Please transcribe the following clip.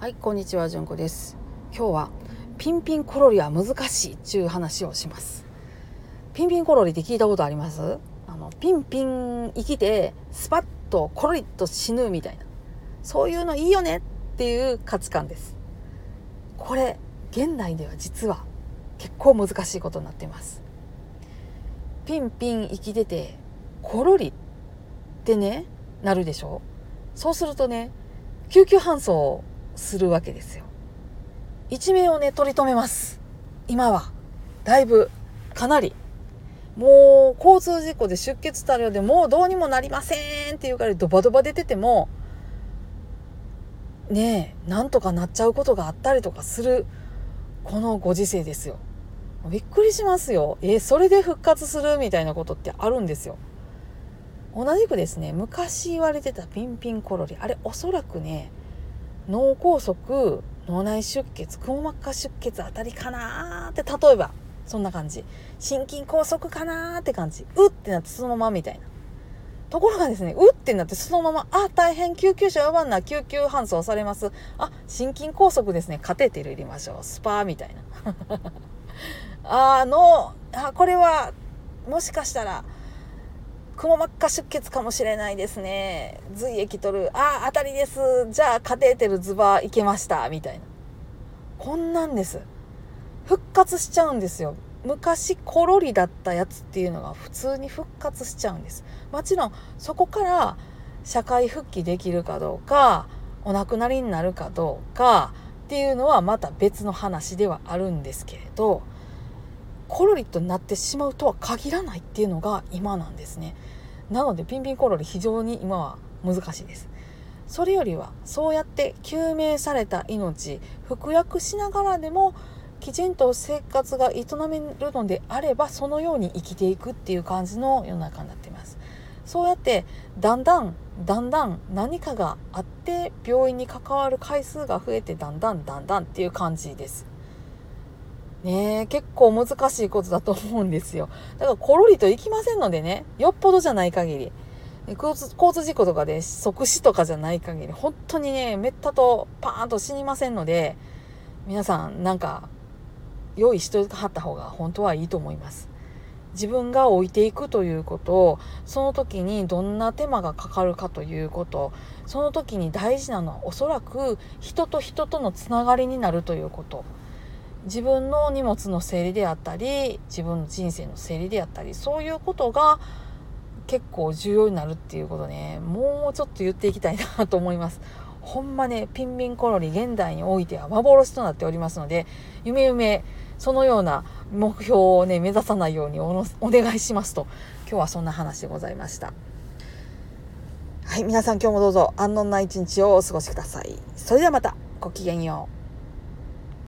はいこんにちはじゅんこです。今日はピンピンコロリは難しいっちゅう話をします。ピンピンコロリって聞いたことあります？あのピンピン生きてスパッとコロリと死ぬみたいな。そういうのいいよねっていう価値観です。これ現代では実は結構難しいことになっています。ピンピン生きててコロリってねなるでしょ？そうするとね救急搬送するわけですよ。一命をね取り留めます。今は。だいぶかなり。もう交通事故で出血多量でもうどうにもなりませんっていうからドバドバ出ててもねえなんとかなっちゃうことがあったりとかするこのご時世ですよ。びっくりしますよ。えそれで復活するみたいなことってあるんですよ。同じくですね昔言われてたピンピンコロリあれおそらくね脳梗塞脳内出血くも膜下出血あたりかなって例えばそんな感じ。心筋梗塞かなって感じ。うってなってそのままみたいな。ところがですねうってなってそのままあ大変救急車呼ばんな救急搬送されます。あ心筋梗塞ですね。カテーテル入れましょう。スパーみたいな。あのあこれはもしかしたらくも膜下出血かもしれないですね。髄液取る。ああ当たりです。じゃあカテーテルズバーいけました。みたいな。こんなんです。復活しちゃうんですよ。昔コロリだったやつっていうのが普通に復活しちゃうんです。もちろんそこから社会復帰できるかどうかお亡くなりになるかどうかっていうのはまた別の話ではあるんですけれどコロリとなってしまうとは限らないっていうのが今なんですね。なのでピンピンコロリ非常に今は難しいです。それよりはそうやって救命された命服薬しながらでもきちんと生活が営めるのであればそのように生きていくっていう感じの世の中になっています。そうやってだんだんだんだん何かがあって病院に関わる回数が増えてだんだんだんだんっていう感じです。ね結構難しいことだと思うんですよ。だからコロリと行きませんのでねよっぽどじゃない限り。交通交通事故とかで即死とかじゃない限り本当にねめったとパーンと死にませんので皆さんなんか用意しとはった方が本当はいいと思います。自分が置いていくということその時にどんな手間がかかるかということその時に大事なのはおそらく人と人とのつながりになるということ。自分の荷物の整理であったり自分の人生の整理であったりそういうことが結構重要になるっていうことね。もうちょっと言っていきたいなと思います。ほんまねピンピンコロリ現代においては幻となっておりますので夢夢そのような目標をね目指さないようにお願いしますと。今日はそんな話でございました。はい皆さん今日もどうぞ安穏な一日をお過ごしください。それではまた。ごきげんよう。